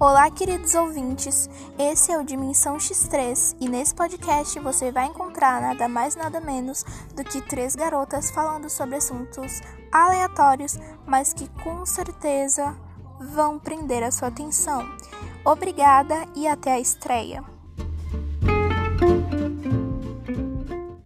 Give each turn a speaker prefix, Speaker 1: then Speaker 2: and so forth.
Speaker 1: Olá, queridos ouvintes. Esse é o Dimensão X3 e nesse podcast você vai encontrar nada mais nada menos do que três garotas falando sobre assuntos aleatórios, mas que com certeza vão prender a sua atenção. Obrigada e até a estreia.